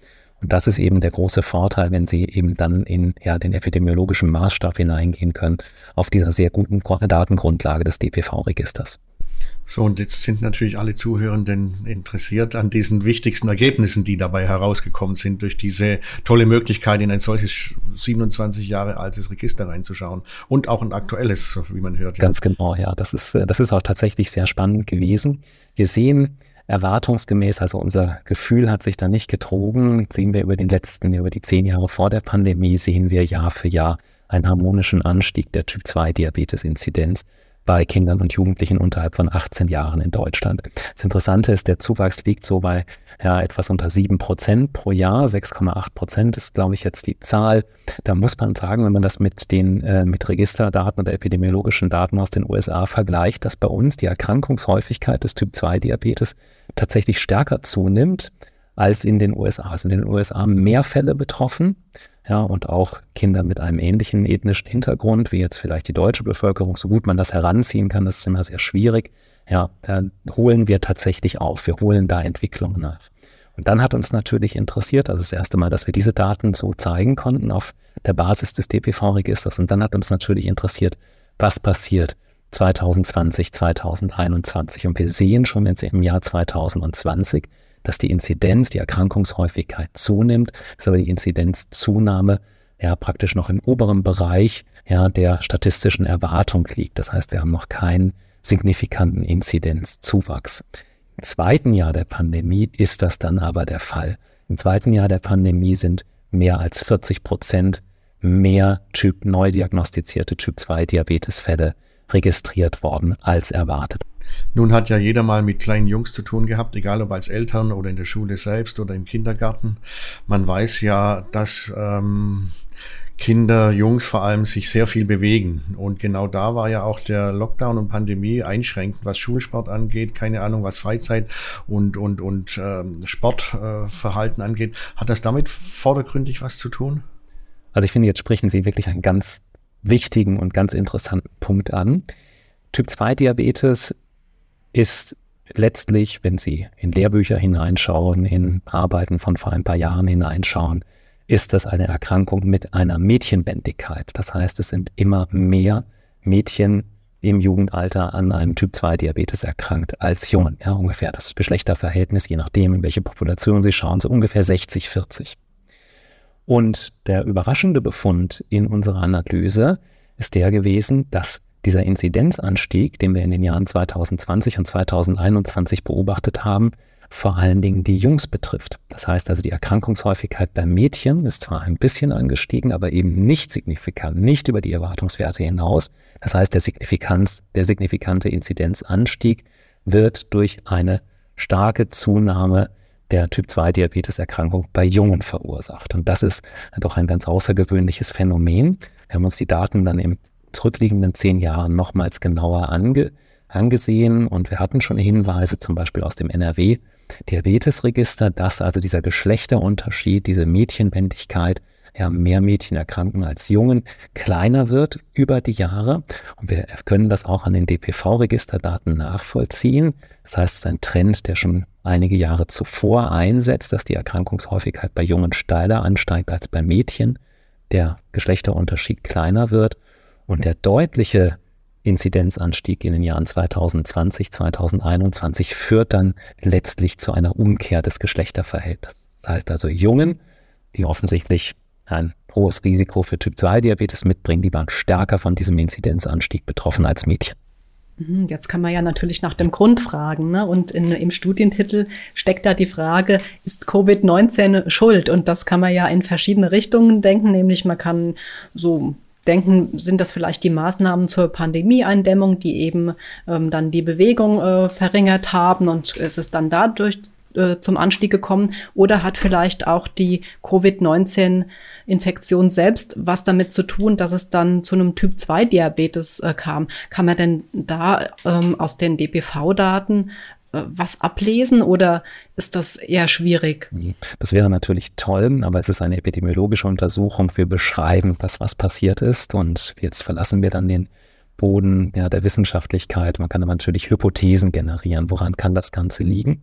Speaker 1: Und das ist eben der große Vorteil, wenn Sie eben dann in ja, den epidemiologischen Maßstab hineingehen können, auf dieser sehr guten Datengrundlage des DPV-Registers.
Speaker 4: So, und jetzt sind natürlich alle Zuhörenden interessiert an diesen wichtigsten Ergebnissen, die dabei herausgekommen sind, durch diese tolle Möglichkeit, in ein solches 27 Jahre altes Register reinzuschauen und auch ein aktuelles, wie man hört.
Speaker 1: Ganz genau, ja. Das ist, das ist auch tatsächlich sehr spannend gewesen. Wir sehen, erwartungsgemäß, also unser Gefühl hat sich da nicht getrogen, sehen wir über den letzten, über die zehn Jahre vor der Pandemie, sehen wir Jahr für Jahr einen harmonischen Anstieg der Typ-2-Diabetes-Inzidenz bei Kindern und Jugendlichen unterhalb von 18 Jahren in Deutschland. Das Interessante ist, der Zuwachs liegt so bei ja, etwas unter 7 Prozent pro Jahr. 6,8 Prozent ist, glaube ich, jetzt die Zahl. Da muss man sagen, wenn man das mit den äh, mit Registerdaten oder epidemiologischen Daten aus den USA vergleicht, dass bei uns die Erkrankungshäufigkeit des Typ-2-Diabetes tatsächlich stärker zunimmt als in den USA. Also in den USA mehr Fälle betroffen, ja, und auch Kinder mit einem ähnlichen ethnischen Hintergrund, wie jetzt vielleicht die deutsche Bevölkerung, so gut man das heranziehen kann, das ist immer sehr schwierig. Ja, da holen wir tatsächlich auf, wir holen da Entwicklungen nach. Und dann hat uns natürlich interessiert, also das erste Mal, dass wir diese Daten so zeigen konnten auf der Basis des DPV-Registers. Und dann hat uns natürlich interessiert, was passiert 2020, 2021. Und wir sehen schon jetzt im Jahr 2020, dass die Inzidenz, die Erkrankungshäufigkeit zunimmt, dass aber die Inzidenzzunahme ja praktisch noch im oberen Bereich ja, der statistischen Erwartung liegt. Das heißt, wir haben noch keinen signifikanten Inzidenzzuwachs. Im zweiten Jahr der Pandemie ist das dann aber der Fall. Im zweiten Jahr der Pandemie sind mehr als 40 Prozent mehr Typ neu diagnostizierte Typ 2 Diabetesfälle registriert worden als erwartet.
Speaker 4: Nun hat ja jeder mal mit kleinen Jungs zu tun gehabt, egal ob als Eltern oder in der Schule selbst oder im Kindergarten. Man weiß ja, dass ähm, Kinder, Jungs vor allem, sich sehr viel bewegen. Und genau da war ja auch der Lockdown und Pandemie einschränkend, was Schulsport angeht, keine Ahnung, was Freizeit und, und, und ähm, Sportverhalten äh, angeht. Hat das damit vordergründig was zu tun?
Speaker 1: Also ich finde, jetzt sprechen Sie wirklich einen ganz wichtigen und ganz interessanten Punkt an. Typ-2-Diabetes ist letztlich, wenn Sie in Lehrbücher hineinschauen, in Arbeiten von vor ein paar Jahren hineinschauen, ist das eine Erkrankung mit einer Mädchenbändigkeit. Das heißt, es sind immer mehr Mädchen im Jugendalter an einem Typ-2-Diabetes erkrankt als Jungen. Ja, ungefähr das Geschlechterverhältnis, je nachdem, in welche Population Sie schauen, so ungefähr 60-40. Und der überraschende Befund in unserer Analyse ist der gewesen, dass dieser Inzidenzanstieg, den wir in den Jahren 2020 und 2021 beobachtet haben, vor allen Dingen die Jungs betrifft. Das heißt also, die Erkrankungshäufigkeit bei Mädchen ist zwar ein bisschen angestiegen, aber eben nicht signifikant, nicht über die Erwartungswerte hinaus. Das heißt, der, Signifikanz, der signifikante Inzidenzanstieg wird durch eine starke Zunahme der Typ-2-Diabeteserkrankung bei Jungen verursacht. Und das ist doch ein ganz außergewöhnliches Phänomen. Wir haben uns die Daten dann im zurückliegenden zehn Jahren nochmals genauer ange, angesehen und wir hatten schon Hinweise, zum Beispiel aus dem NRW Diabetesregister, dass also dieser Geschlechterunterschied, diese Mädchenbändigkeit ja, mehr Mädchen erkranken als Jungen, kleiner wird über die Jahre. Und wir können das auch an den DPV-Registerdaten nachvollziehen. Das heißt, es ist ein Trend, der schon einige Jahre zuvor einsetzt, dass die Erkrankungshäufigkeit bei Jungen steiler ansteigt als bei Mädchen, der Geschlechterunterschied kleiner wird und der deutliche Inzidenzanstieg in den Jahren 2020, 2021 führt dann letztlich zu einer Umkehr des Geschlechterverhältnisses. Das heißt also Jungen, die offensichtlich ein hohes Risiko für Typ-2-Diabetes mitbringen, die waren stärker von diesem Inzidenzanstieg betroffen als Mädchen.
Speaker 3: Mhm, jetzt kann man ja natürlich nach dem Grund fragen. Ne? Und in, im Studientitel steckt da die Frage, ist Covid-19 schuld? Und das kann man ja in verschiedene Richtungen denken, nämlich man kann so denken, sind das vielleicht die Maßnahmen zur Pandemieeindämmung, die eben ähm, dann die Bewegung äh, verringert haben und es ist dann dadurch äh, zum Anstieg gekommen oder hat vielleicht auch die Covid-19 Infektion selbst was damit zu tun, dass es dann zu einem Typ-2-Diabetes äh, kam. Kann man denn da ähm, aus den DPV-Daten was ablesen oder ist das eher schwierig?
Speaker 1: Mhm. Das wäre natürlich toll, aber es ist eine epidemiologische Untersuchung. Wir beschreiben das, was passiert ist und jetzt verlassen wir dann den Boden ja, der Wissenschaftlichkeit. Man kann aber natürlich Hypothesen generieren. Woran kann das Ganze liegen?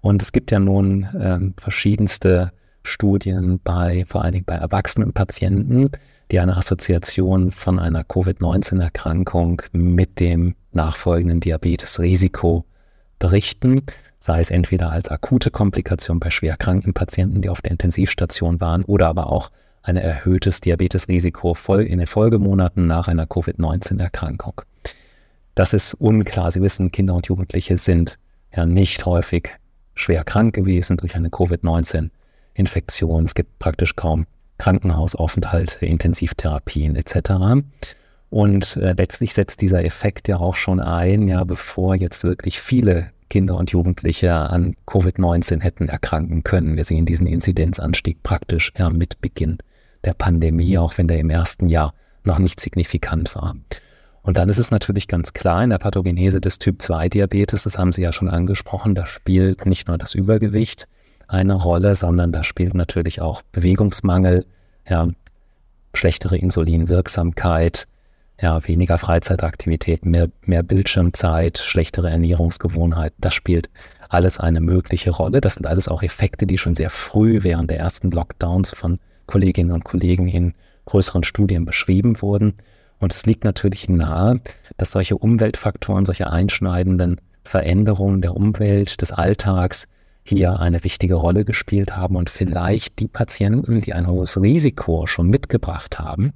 Speaker 1: Und es gibt ja nun äh, verschiedenste Studien bei, vor allen Dingen bei erwachsenen Patienten, die eine Assoziation von einer Covid-19-Erkrankung mit dem nachfolgenden Diabetesrisiko berichten, sei es entweder als akute Komplikation bei schwerkranken Patienten, die auf der Intensivstation waren, oder aber auch ein erhöhtes Diabetesrisiko in den Folgemonaten nach einer Covid-19-Erkrankung. Das ist unklar. Sie wissen, Kinder und Jugendliche sind ja nicht häufig schwer krank gewesen durch eine Covid-19-Infektion. Es gibt praktisch kaum Krankenhausaufenthalte, Intensivtherapien etc. Und äh, letztlich setzt dieser Effekt ja auch schon ein, ja, bevor jetzt wirklich viele Kinder und Jugendliche an Covid-19 hätten erkranken können. Wir sehen diesen Inzidenzanstieg praktisch ja, mit Beginn der Pandemie, auch wenn der im ersten Jahr noch nicht signifikant war. Und dann ist es natürlich ganz klar in der Pathogenese des Typ-2-Diabetes, das haben Sie ja schon angesprochen, da spielt nicht nur das Übergewicht eine Rolle, sondern da spielt natürlich auch Bewegungsmangel, ja, schlechtere Insulinwirksamkeit, ja, weniger Freizeitaktivität, mehr, mehr Bildschirmzeit, schlechtere Ernährungsgewohnheiten, das spielt alles eine mögliche Rolle. Das sind alles auch Effekte, die schon sehr früh während der ersten Lockdowns von Kolleginnen und Kollegen in größeren Studien beschrieben wurden. Und es liegt natürlich nahe, dass solche Umweltfaktoren, solche einschneidenden Veränderungen der Umwelt, des Alltags hier eine wichtige Rolle gespielt haben und vielleicht die Patienten, die ein hohes Risiko schon mitgebracht haben,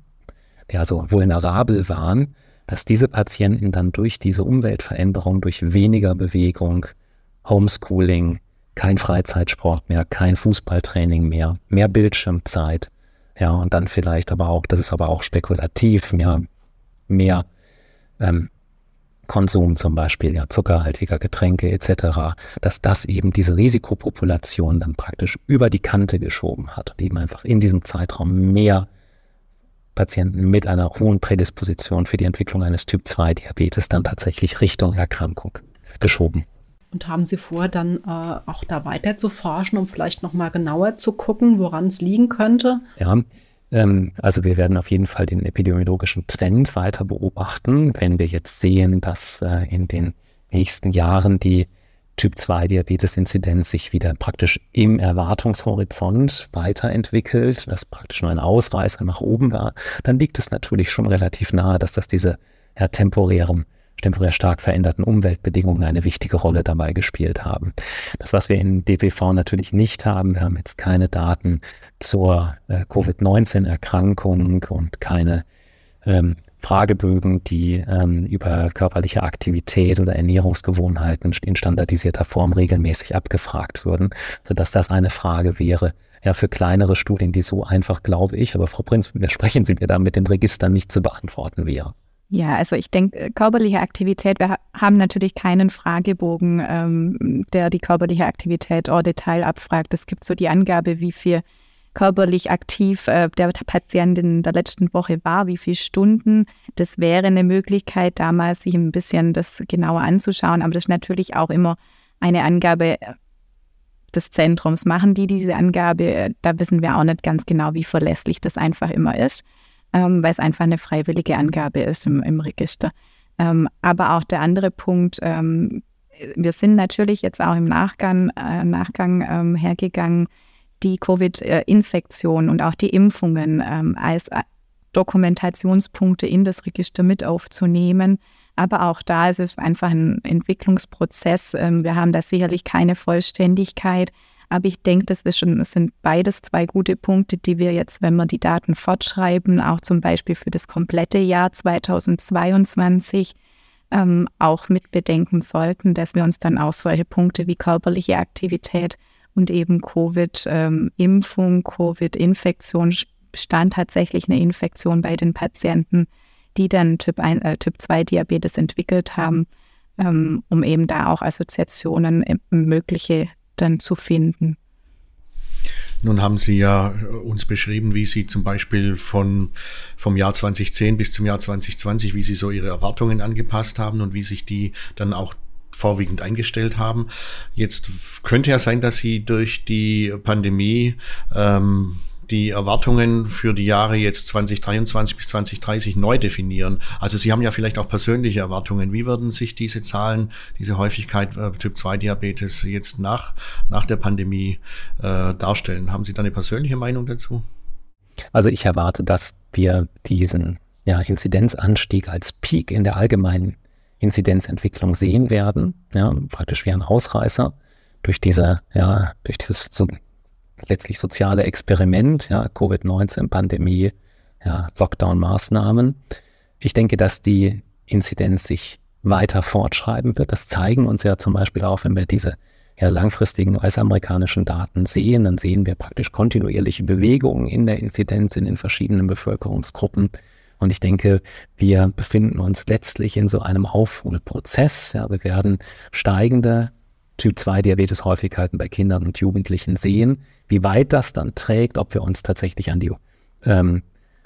Speaker 1: die also vulnerabel waren, dass diese Patienten dann durch diese Umweltveränderung, durch weniger Bewegung, Homeschooling, kein Freizeitsport mehr, kein Fußballtraining mehr, mehr Bildschirmzeit, ja, und dann vielleicht aber auch, das ist aber auch spekulativ, mehr, mehr ähm, Konsum zum Beispiel, ja, zuckerhaltiger Getränke etc., dass das eben diese Risikopopulation dann praktisch über die Kante geschoben hat und eben einfach in diesem Zeitraum mehr Patienten mit einer hohen Prädisposition für die Entwicklung eines Typ-2-Diabetes dann tatsächlich Richtung Erkrankung geschoben.
Speaker 3: Und haben Sie vor, dann äh, auch da weiter zu forschen, um vielleicht nochmal genauer zu gucken, woran es liegen könnte?
Speaker 1: Ja, ähm, also wir werden auf jeden Fall den epidemiologischen Trend weiter beobachten. Wenn wir jetzt sehen, dass äh, in den nächsten Jahren die Typ-2-Diabetes-Inzidenz sich wieder praktisch im Erwartungshorizont weiterentwickelt, dass praktisch nur ein Ausreißer nach oben war, dann liegt es natürlich schon relativ nahe, dass das diese ja, temporären temporär stark veränderten Umweltbedingungen eine wichtige Rolle dabei gespielt haben. Das, was wir in DPV natürlich nicht haben, wir haben jetzt keine Daten zur äh, Covid-19-Erkrankung und keine ähm, Fragebögen, die ähm, über körperliche Aktivität oder Ernährungsgewohnheiten in standardisierter Form regelmäßig abgefragt würden, sodass das eine Frage wäre, ja, für kleinere Studien, die so einfach, glaube ich, aber Frau Prinz, widersprechen Sie mir da mit dem Register nicht zu beantworten wäre.
Speaker 5: Ja, also ich denke, äh, körperliche Aktivität, wir haben natürlich keinen Fragebogen, ähm, der die körperliche Aktivität au Detail abfragt. Es gibt so die Angabe, wie viel körperlich aktiv äh, der Patient in der letzten Woche war, wie viele Stunden. Das wäre eine Möglichkeit, damals sich ein bisschen das genauer anzuschauen. Aber das ist natürlich auch immer eine Angabe, des Zentrums machen die diese Angabe. Da wissen wir auch nicht ganz genau, wie verlässlich das einfach immer ist, ähm, weil es einfach eine freiwillige Angabe ist im, im Register. Ähm, aber auch der andere Punkt, ähm, wir sind natürlich jetzt auch im Nachgang, äh, Nachgang ähm, hergegangen, die Covid-Infektion und auch die Impfungen ähm, als äh, Dokumentationspunkte in das Register mit aufzunehmen. Aber auch da ist es einfach ein Entwicklungsprozess. Ähm, wir haben da sicherlich keine Vollständigkeit. Aber ich denke, das, schon, sind beides zwei gute Punkte, die wir jetzt, wenn wir die Daten fortschreiben, auch zum Beispiel für das komplette Jahr 2022 ähm, auch mit bedenken sollten, dass wir uns dann auch solche Punkte wie körperliche Aktivität und eben Covid-Impfung, ähm, Covid-Infektion, stand tatsächlich eine Infektion bei den Patienten, die dann Typ, 1, äh, typ 2 Diabetes entwickelt haben, ähm, um eben da auch Assoziationen äh, mögliche dann zu finden.
Speaker 4: Nun haben Sie ja äh, uns beschrieben, wie Sie zum Beispiel von, vom Jahr 2010 bis zum Jahr 2020, wie Sie so Ihre Erwartungen angepasst haben und wie sich die dann auch vorwiegend eingestellt haben. Jetzt könnte ja sein, dass Sie durch die Pandemie ähm, die Erwartungen für die Jahre jetzt 2023 bis 2030 neu definieren. Also Sie haben ja vielleicht auch persönliche Erwartungen. Wie würden sich diese Zahlen, diese Häufigkeit äh, Typ 2 Diabetes jetzt nach, nach der Pandemie äh, darstellen? Haben Sie da eine persönliche Meinung dazu?
Speaker 1: Also ich erwarte, dass wir diesen ja, Inzidenzanstieg als Peak in der allgemeinen Inzidenzentwicklung sehen werden. Ja, praktisch wie ein Ausreißer durch diese, ja, durch dieses so letztlich soziale Experiment, ja, Covid-19-Pandemie, ja, Lockdown-Maßnahmen. Ich denke, dass die Inzidenz sich weiter fortschreiben wird. Das zeigen uns ja zum Beispiel auch, wenn wir diese ja, langfristigen US-amerikanischen Daten sehen, dann sehen wir praktisch kontinuierliche Bewegungen in der Inzidenz in den verschiedenen Bevölkerungsgruppen. Und ich denke, wir befinden uns letztlich in so einem Aufholprozess. Ja, wir werden steigende Typ-2-Diabetes-Häufigkeiten bei Kindern und Jugendlichen sehen. Wie weit das dann trägt, ob wir uns tatsächlich an die ähm,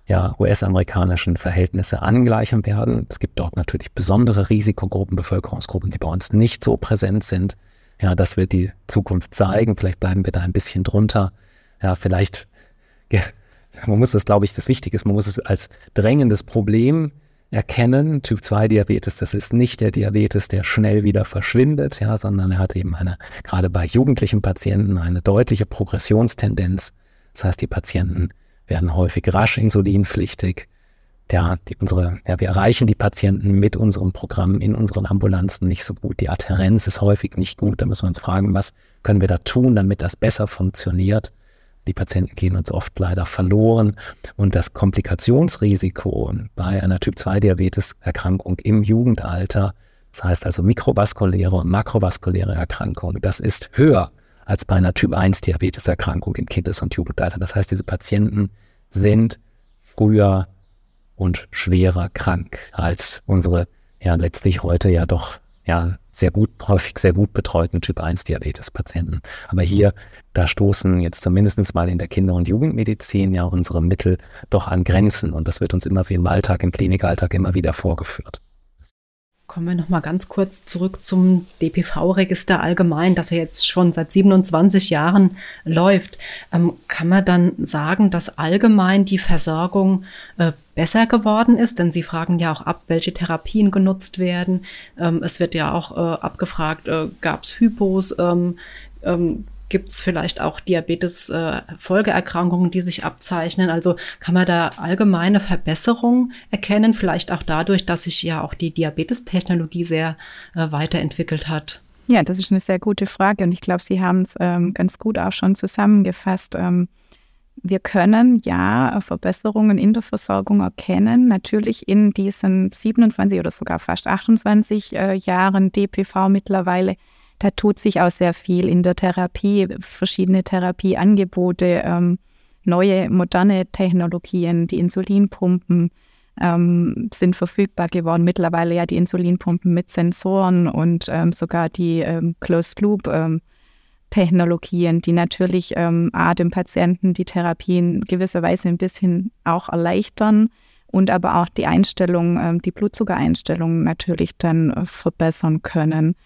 Speaker 1: ja, US-amerikanischen Verhältnisse angleichen werden. Es gibt dort natürlich besondere Risikogruppen, Bevölkerungsgruppen, die bei uns nicht so präsent sind. Ja, das wird die Zukunft zeigen. Vielleicht bleiben wir da ein bisschen drunter. Ja, vielleicht, man muss das, glaube ich, das Wichtige ist, man muss es als drängendes Problem erkennen. Typ 2 Diabetes, das ist nicht der Diabetes, der schnell wieder verschwindet, ja, sondern er hat eben eine, gerade bei jugendlichen Patienten eine deutliche Progressionstendenz. Das heißt, die Patienten werden häufig rasch insulinpflichtig. Ja, die, unsere, ja, wir erreichen die Patienten mit unserem Programm in unseren Ambulanzen nicht so gut. Die Adherenz ist häufig nicht gut. Da müssen wir uns fragen, was können wir da tun, damit das besser funktioniert. Die Patienten gehen uns oft leider verloren und das Komplikationsrisiko bei einer Typ-2-Diabetes-Erkrankung im Jugendalter, das heißt also mikrovaskuläre und makrovaskuläre Erkrankungen, das ist höher als bei einer Typ-1-Diabetes-Erkrankung im Kindes- und Jugendalter. Das heißt, diese Patienten sind früher und schwerer krank als unsere ja letztlich heute ja doch ja sehr gut, häufig sehr gut betreuten Typ-1-Diabetes-Patienten. Aber hier, da stoßen jetzt zumindest mal in der Kinder- und Jugendmedizin ja unsere Mittel doch an Grenzen und das wird uns immer wie im Alltag, im Klinikalltag immer wieder vorgeführt.
Speaker 3: Kommen wir noch mal ganz kurz zurück zum DPV-Register allgemein, das ja jetzt schon seit 27 Jahren läuft. Ähm, kann man dann sagen, dass allgemein die Versorgung äh, besser geworden ist? Denn Sie fragen ja auch ab, welche Therapien genutzt werden. Ähm, es wird ja auch äh, abgefragt, äh, gab es Hypos? Ähm, ähm Gibt es vielleicht auch Diabetes-Folgeerkrankungen, äh, die sich abzeichnen? Also kann man da allgemeine Verbesserungen erkennen? Vielleicht auch dadurch, dass sich ja auch die Diabetestechnologie sehr äh, weiterentwickelt hat.
Speaker 5: Ja, das ist eine sehr gute Frage und ich glaube, Sie haben es ähm, ganz gut auch schon zusammengefasst. Ähm, wir können ja Verbesserungen in der Versorgung erkennen, natürlich in diesen 27 oder sogar fast 28 äh, Jahren DPV mittlerweile da tut sich auch sehr viel in der Therapie, verschiedene Therapieangebote, ähm, neue moderne Technologien, die Insulinpumpen ähm, sind verfügbar geworden. Mittlerweile ja die Insulinpumpen mit Sensoren und ähm, sogar die ähm, Closed Loop ähm, Technologien, die natürlich ähm, A, dem Patienten die Therapien gewisserweise ein bisschen auch erleichtern und aber auch die Einstellung, die Blutzuckereinstellung natürlich dann äh, verbessern können.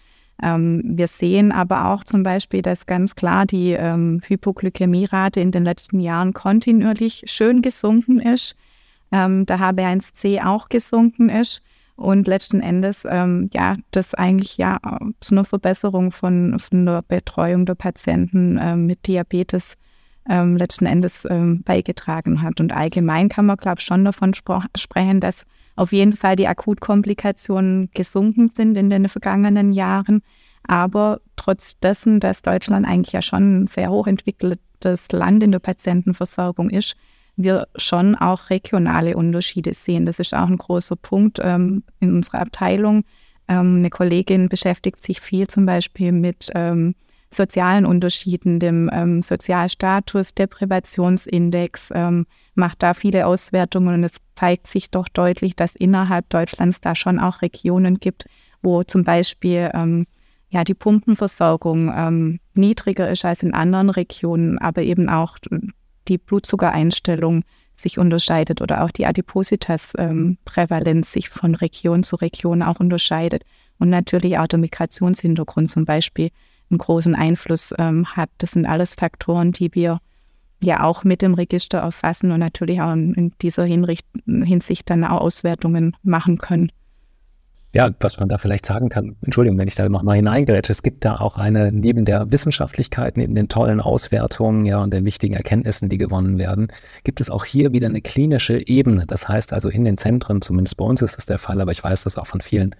Speaker 5: Ähm, wir sehen aber auch zum Beispiel, dass ganz klar die ähm, Hypoglykämierate in den letzten Jahren kontinuierlich schön gesunken ist. Ähm, der HB1C auch gesunken ist und letzten Endes ähm, ja das eigentlich ja zu einer Verbesserung von, von der Betreuung der Patienten äh, mit Diabetes ähm, letzten Endes ähm, beigetragen hat. Und allgemein kann man, glaube ich, schon davon sprechen, dass auf jeden Fall die Akutkomplikationen gesunken sind in den vergangenen Jahren. Aber trotz dessen, dass Deutschland eigentlich ja schon ein sehr hochentwickeltes Land in der Patientenversorgung ist, wir schon auch regionale Unterschiede sehen. Das ist auch ein großer Punkt ähm, in unserer Abteilung. Ähm, eine Kollegin beschäftigt sich viel zum Beispiel mit ähm, sozialen Unterschieden, dem ähm, Sozialstatus, Deprivationsindex, ähm, macht da viele Auswertungen und es zeigt sich doch deutlich, dass innerhalb Deutschlands da schon auch Regionen gibt, wo zum Beispiel ähm, ja, die Pumpenversorgung ähm, niedriger ist als in anderen Regionen, aber eben auch die Blutzuckereinstellung sich unterscheidet oder auch die Adipositas-Prävalenz ähm, sich von Region zu Region auch unterscheidet. Und natürlich auch der Migrationshintergrund zum Beispiel einen großen Einfluss ähm, hat. Das sind alles Faktoren, die wir ja auch mit dem Register erfassen und natürlich auch in dieser Hinricht Hinsicht dann auch Auswertungen machen können.
Speaker 1: Ja, was man da vielleicht sagen kann, Entschuldigung, wenn ich da nochmal hineingrätsche, es gibt da auch eine, neben der Wissenschaftlichkeit, neben den tollen Auswertungen ja, und den wichtigen Erkenntnissen, die gewonnen werden, gibt es auch hier wieder eine klinische Ebene. Das heißt also in den Zentren, zumindest bei uns ist das der Fall, aber ich weiß das auch von vielen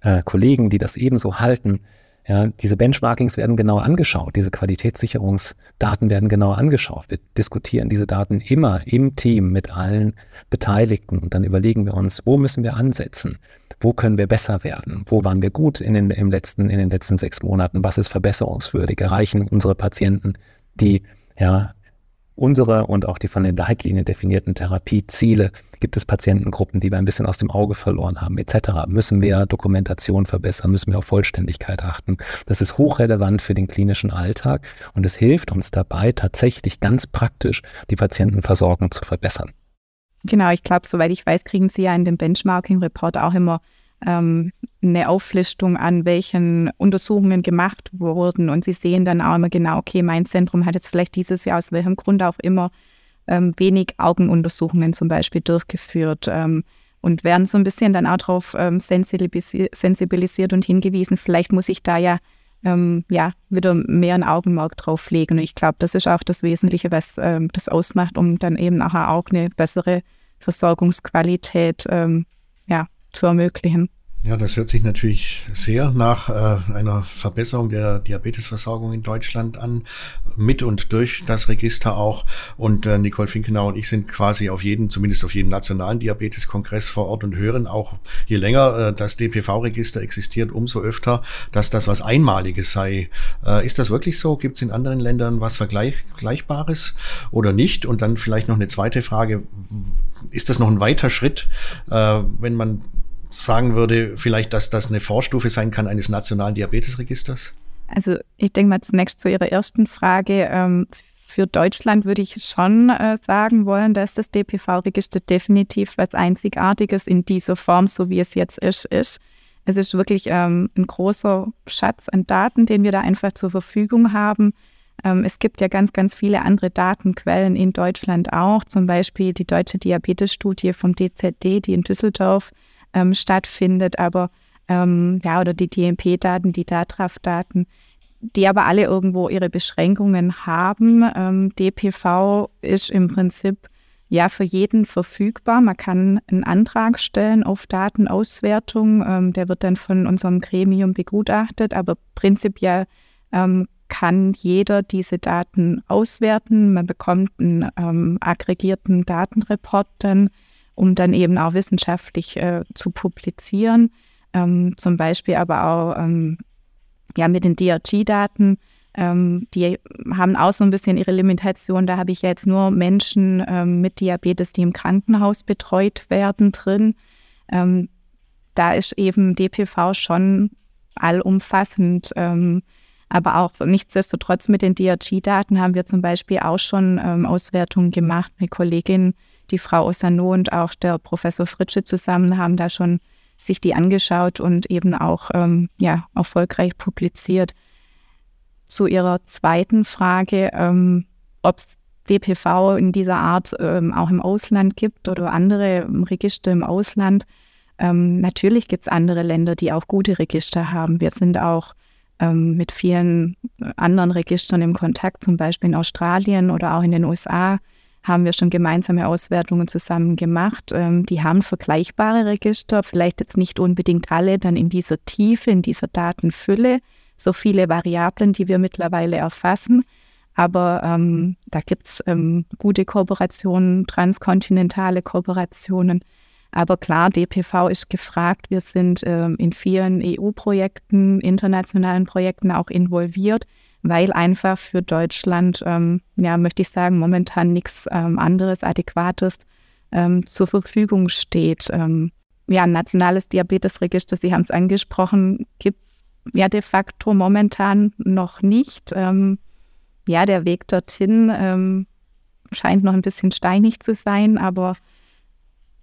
Speaker 1: äh, Kollegen, die das ebenso halten, ja, diese Benchmarkings werden genau angeschaut, diese Qualitätssicherungsdaten werden genau angeschaut. Wir diskutieren diese Daten immer im Team mit allen Beteiligten und dann überlegen wir uns, wo müssen wir ansetzen? Wo können wir besser werden? Wo waren wir gut in den, im letzten, in den letzten sechs Monaten? Was ist verbesserungswürdig? Erreichen unsere Patienten die ja, unsere und auch die von den Leitlinien definierten Therapieziele? Gibt es Patientengruppen, die wir ein bisschen aus dem Auge verloren haben, etc.? Müssen wir Dokumentation verbessern? Müssen wir auf Vollständigkeit achten? Das ist hochrelevant für den klinischen Alltag und es hilft uns dabei, tatsächlich ganz praktisch die Patientenversorgung zu verbessern.
Speaker 5: Genau, ich glaube, soweit ich weiß, kriegen Sie ja in dem Benchmarking-Report auch immer ähm, eine Auflistung an, welchen Untersuchungen gemacht wurden. Und Sie sehen dann auch immer genau, okay, mein Zentrum hat jetzt vielleicht dieses Jahr aus welchem Grund auch immer ähm, wenig Augenuntersuchungen zum Beispiel durchgeführt ähm, und werden so ein bisschen dann auch darauf ähm, sensibilisiert und hingewiesen, vielleicht muss ich da ja, ähm, ja wieder mehr ein Augenmerk drauf legen. Und ich glaube, das ist auch das Wesentliche, was ähm, das ausmacht, um dann eben auch eine bessere Versorgungsqualität ähm, ja, zu ermöglichen.
Speaker 4: Ja, das hört sich natürlich sehr nach äh, einer Verbesserung der Diabetesversorgung in Deutschland an, mit und durch das Register auch. Und äh, Nicole Finkenau und ich sind quasi auf jeden, zumindest auf jedem nationalen Diabeteskongress vor Ort und hören auch, je länger äh, das DPV-Register existiert, umso öfter, dass das was Einmaliges sei. Äh, ist das wirklich so? Gibt es in anderen Ländern was Vergleichbares oder nicht? Und dann vielleicht noch eine zweite Frage. Ist das noch ein weiter Schritt, äh, wenn man sagen würde, vielleicht, dass das eine Vorstufe sein kann eines nationalen Diabetesregisters?
Speaker 5: Also ich denke mal zunächst zu Ihrer ersten Frage. Ähm, für Deutschland würde ich schon äh, sagen wollen, dass das DPV-Register definitiv was Einzigartiges in dieser Form, so wie es jetzt ist, ist. Es ist wirklich ähm, ein großer Schatz an Daten, den wir da einfach zur Verfügung haben. Ähm, es gibt ja ganz, ganz viele andere Datenquellen in Deutschland auch, zum Beispiel die Deutsche Diabetesstudie vom DZD, die in Düsseldorf ähm, stattfindet, aber ähm, ja, oder die DMP-Daten, die DATRAF-Daten, die aber alle irgendwo ihre Beschränkungen haben. Ähm, DPV ist im Prinzip ja für jeden verfügbar. Man kann einen Antrag stellen auf Datenauswertung. Ähm, der wird dann von unserem Gremium begutachtet, aber prinzipiell ähm, kann jeder diese Daten auswerten. Man bekommt einen ähm, aggregierten Datenreport dann um dann eben auch wissenschaftlich äh, zu publizieren. Ähm, zum Beispiel aber auch ähm, ja, mit den DRG-Daten. Ähm, die haben auch so ein bisschen ihre Limitation. Da habe ich jetzt nur Menschen ähm, mit Diabetes, die im Krankenhaus betreut werden, drin. Ähm, da ist eben DPV schon allumfassend. Ähm, aber auch nichtsdestotrotz mit den DRG-Daten haben wir zum Beispiel auch schon Auswertungen gemacht. Eine Kollegin die Frau Osano und auch der Professor Fritsche zusammen haben da schon sich die angeschaut und eben auch ähm, ja, erfolgreich publiziert. Zu Ihrer zweiten Frage, ähm, ob es DPV in dieser Art ähm, auch im Ausland gibt oder andere Register im Ausland. Ähm, natürlich gibt es andere Länder, die auch gute Register haben. Wir sind auch ähm, mit vielen anderen Registern im Kontakt, zum Beispiel in Australien oder auch in den USA haben wir schon gemeinsame Auswertungen zusammen gemacht. Ähm, die haben vergleichbare Register, vielleicht jetzt nicht unbedingt alle dann in dieser Tiefe, in dieser Datenfülle, so viele Variablen, die wir mittlerweile erfassen. Aber ähm, da gibt es ähm, gute Kooperationen, transkontinentale Kooperationen. Aber klar, DPV ist gefragt. Wir sind ähm, in vielen EU-Projekten, internationalen Projekten auch involviert, weil einfach für Deutschland, ähm, ja, möchte ich sagen, momentan nichts ähm, anderes Adäquates ähm, zur Verfügung steht. Ähm, ja, ein nationales Diabetesregister, Sie haben es angesprochen, gibt ja de facto momentan noch nicht. Ähm, ja, der Weg dorthin scheint noch ein bisschen steinig zu sein, aber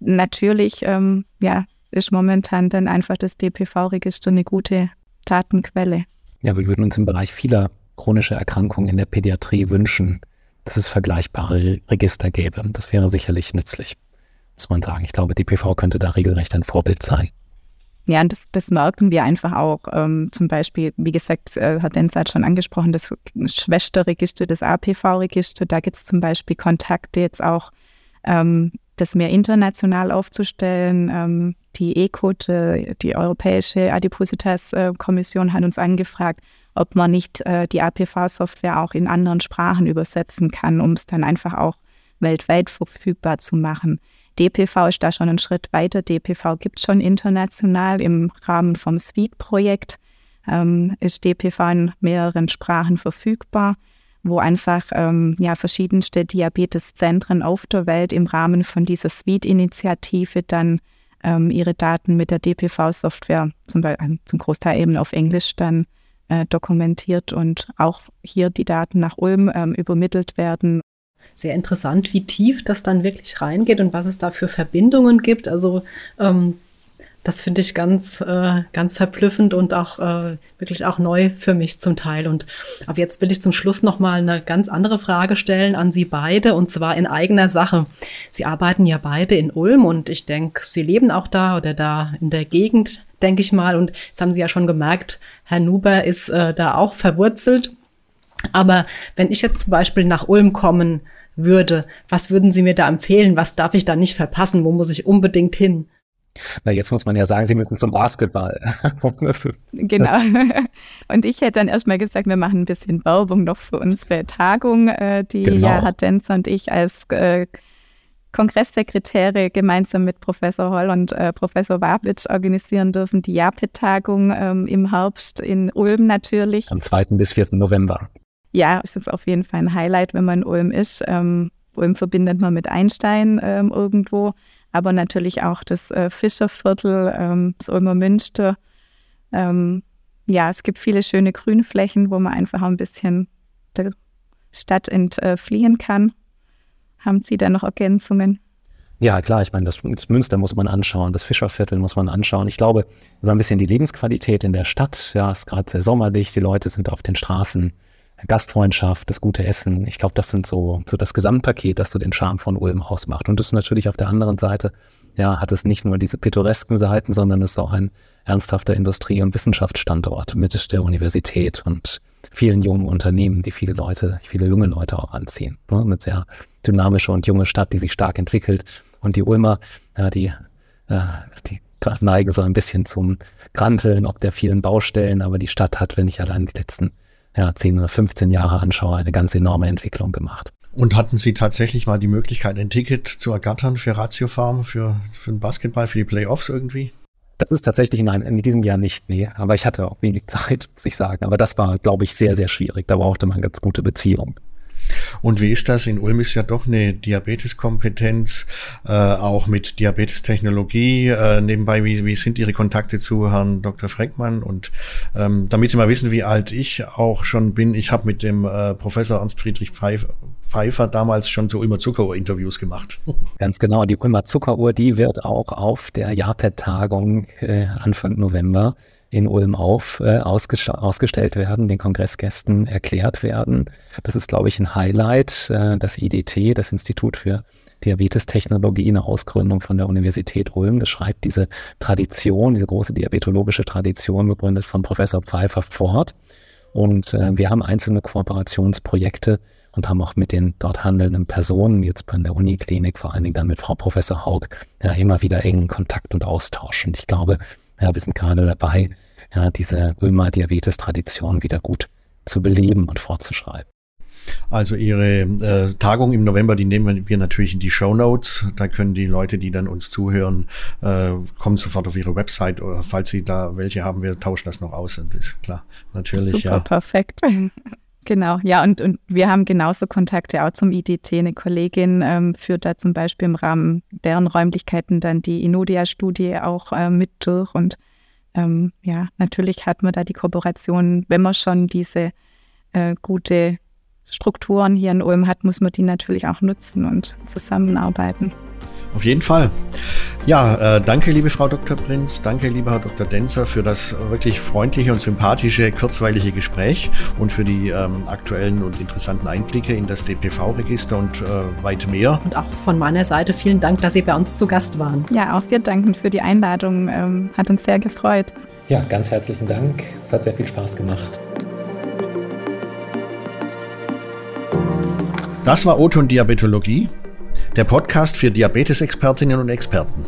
Speaker 5: natürlich ähm, ja, ist momentan dann einfach das DPV-Register eine gute Datenquelle.
Speaker 1: Ja, wir würden uns im Bereich vieler chronischer Erkrankungen in der Pädiatrie wünschen, dass es vergleichbare Register gäbe. Das wäre sicherlich nützlich, muss man sagen. Ich glaube, DPV könnte da regelrecht ein Vorbild sein.
Speaker 5: Ja, und das, das merken wir einfach auch. Ähm, zum Beispiel, wie gesagt, äh, hat Denz schon angesprochen, das Schwesterregister, das APV-Register, da gibt es zum Beispiel Kontakte jetzt auch ähm, das mehr international aufzustellen. Ähm, die ECOT, äh, die Europäische Adipositas-Kommission, hat uns angefragt, ob man nicht äh, die APV-Software auch in anderen Sprachen übersetzen kann, um es dann einfach auch weltweit verfügbar zu machen. DPV ist da schon einen Schritt weiter. DPV gibt es schon international im Rahmen vom SWEET-Projekt. Ähm, ist DPV in mehreren Sprachen verfügbar wo einfach ähm, ja, verschiedenste Diabeteszentren auf der Welt im Rahmen von dieser Suite-Initiative dann ähm, ihre Daten mit der DPV-Software zum, zum Großteil eben auf Englisch dann äh, dokumentiert und auch hier die Daten nach Ulm ähm, übermittelt werden.
Speaker 3: Sehr interessant, wie tief das dann wirklich reingeht und was es da für Verbindungen gibt. Also ähm, das finde ich ganz, äh, ganz verblüffend und auch äh, wirklich auch neu für mich zum Teil. Und aber jetzt will ich zum Schluss noch mal eine ganz andere Frage stellen an Sie beide und zwar in eigener Sache. Sie arbeiten ja beide in Ulm und ich denke, Sie leben auch da oder da in der Gegend, denke ich mal. Und jetzt haben Sie ja schon gemerkt, Herr Nuber ist äh, da auch verwurzelt. Aber wenn ich jetzt zum Beispiel nach Ulm kommen würde, was würden Sie mir da empfehlen? Was darf ich da nicht verpassen? Wo muss ich unbedingt hin?
Speaker 1: Na, jetzt muss man ja sagen, Sie müssen zum Basketball.
Speaker 5: genau. Und ich hätte dann erstmal gesagt, wir machen ein bisschen Werbung noch für unsere Tagung, äh, die genau. ja Herr Denzer und ich als äh, Kongresssekretäre gemeinsam mit Professor Holl und äh, Professor Wablitsch organisieren dürfen, die JAPE-Tagung ähm, im Herbst in Ulm natürlich.
Speaker 1: Am 2. bis 4. November.
Speaker 5: Ja, es ist auf jeden Fall ein Highlight, wenn man in Ulm ist. Ähm, Ulm verbindet man mit Einstein ähm, irgendwo aber natürlich auch das äh, Fischerviertel, ähm, das Ulmer Münster. Ähm, ja, es gibt viele schöne Grünflächen, wo man einfach ein bisschen der Stadt entfliehen kann. Haben Sie da noch Ergänzungen?
Speaker 1: Ja, klar, ich meine, das, das, Münster muss man anschauen, das Fischerviertel muss man anschauen. Ich glaube, so ein bisschen die Lebensqualität in der Stadt, ja, ist gerade sehr sommerlich, die Leute sind auf den Straßen, Gastfreundschaft, das gute Essen. Ich glaube, das sind so, so das Gesamtpaket, das so den Charme von Ulm ausmacht. Und das ist natürlich auf der anderen Seite, ja, hat es nicht nur diese pittoresken Seiten, sondern es ist auch ein ernsthafter Industrie- und Wissenschaftsstandort mit der Universität und vielen jungen Unternehmen, die viele Leute, viele junge Leute auch anziehen. Ne? Eine sehr dynamische und junge Stadt, die sich stark entwickelt. Und die Ulmer, ja, die, äh, die neigen so ein bisschen zum Granteln, ob der vielen Baustellen, aber die Stadt hat, wenn ich allein die letzten ja, 10 oder 15 Jahre anschaue, eine ganz enorme Entwicklung gemacht.
Speaker 4: Und hatten Sie tatsächlich mal die Möglichkeit, ein Ticket zu ergattern für Ratio Farm, für, für den Basketball, für die Playoffs irgendwie?
Speaker 1: Das ist tatsächlich nein, in diesem Jahr nicht, nee. Aber ich hatte auch wenig Zeit, muss ich sagen. Aber das war, glaube ich, sehr, sehr schwierig. Da brauchte man ganz gute Beziehungen.
Speaker 4: Und wie ist das? In Ulm ist ja doch eine Diabeteskompetenz, äh, auch mit Diabetestechnologie. Äh, nebenbei, wie, wie sind Ihre Kontakte zu Herrn Dr. Freckmann? Und ähm, damit Sie mal wissen, wie alt ich auch schon bin, ich habe mit dem äh, Professor Ernst Friedrich Pfeiffer, Pfeiffer damals schon zu Ulmer Zuckeruhr Interviews gemacht.
Speaker 1: Ganz genau. Die Ulmer Zuckeruhr, die wird auch auf der JAPET-Tagung äh, Anfang November in Ulm auf äh, ausgestellt werden, den Kongressgästen erklärt werden. Das ist, glaube ich, ein Highlight. Äh, das IDT, das Institut für Diabetestechnologie, eine Ausgründung von der Universität Ulm, das schreibt diese Tradition, diese große diabetologische Tradition, gegründet von Professor Pfeiffer fort. Und äh, wir haben einzelne Kooperationsprojekte und haben auch mit den dort handelnden Personen, jetzt bei der Uniklinik, vor allen Dingen dann mit Frau Professor Haug, ja, immer wieder engen Kontakt und Austausch. Und ich glaube, ja, wir sind gerade dabei, ja, diese Ulmer Diabetes-Tradition wieder gut zu beleben und fortzuschreiben.
Speaker 4: Also Ihre äh, Tagung im November, die nehmen wir natürlich in die Show Notes. Da können die Leute, die dann uns zuhören, äh, kommen sofort auf Ihre Website oder falls Sie da welche haben, wir tauschen das noch aus. Und das ist klar, natürlich.
Speaker 5: Super,
Speaker 4: ja.
Speaker 5: perfekt. Genau, ja, und, und wir haben genauso Kontakte auch zum IDT. Eine Kollegin ähm, führt da zum Beispiel im Rahmen deren Räumlichkeiten dann die Inodia-Studie auch äh, mit durch. Und ähm, ja, natürlich hat man da die Kooperation, wenn man schon diese äh, gute Strukturen hier in Ulm hat, muss man die natürlich auch nutzen und zusammenarbeiten.
Speaker 4: Auf jeden Fall. Ja, äh, danke, liebe Frau Dr. Prinz, danke, lieber Herr Dr. Denzer, für das wirklich freundliche und sympathische, kurzweilige Gespräch und für die ähm, aktuellen und interessanten Einblicke in das DPV-Register und äh, weit mehr.
Speaker 3: Und auch von meiner Seite vielen Dank, dass Sie bei uns zu Gast waren.
Speaker 5: Ja, auch wir danken für die Einladung. Ähm, hat uns sehr gefreut.
Speaker 1: Ja, ganz herzlichen Dank. Es hat sehr viel Spaß gemacht.
Speaker 4: Das war Oton Diabetologie der Podcast für Diabetesexpertinnen und Experten.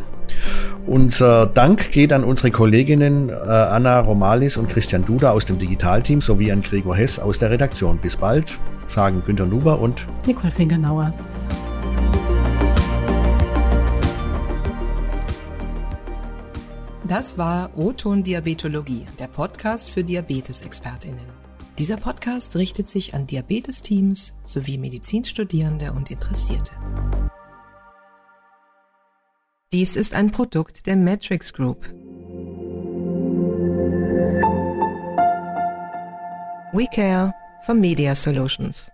Speaker 4: Unser Dank geht an unsere Kolleginnen äh, Anna Romalis und Christian Duda aus dem Digitalteam sowie an Gregor Hess aus der Redaktion. Bis bald, sagen Günter Nuber und
Speaker 3: Nicole Fingernauer.
Speaker 2: Das war O-Ton Diabetologie, der Podcast für Diabetesexpertinnen. Dieser Podcast richtet sich an Diabetesteams sowie Medizinstudierende und Interessierte. Dies ist ein Produkt der Matrix Group. We Care for Media Solutions.